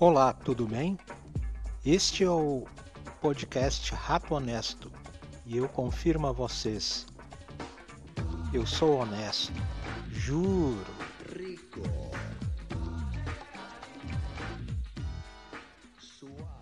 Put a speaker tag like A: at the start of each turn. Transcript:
A: Olá, tudo bem? Este é o podcast Rato Honesto e eu confirmo a vocês: eu sou honesto, juro.
B: Rico. Suave.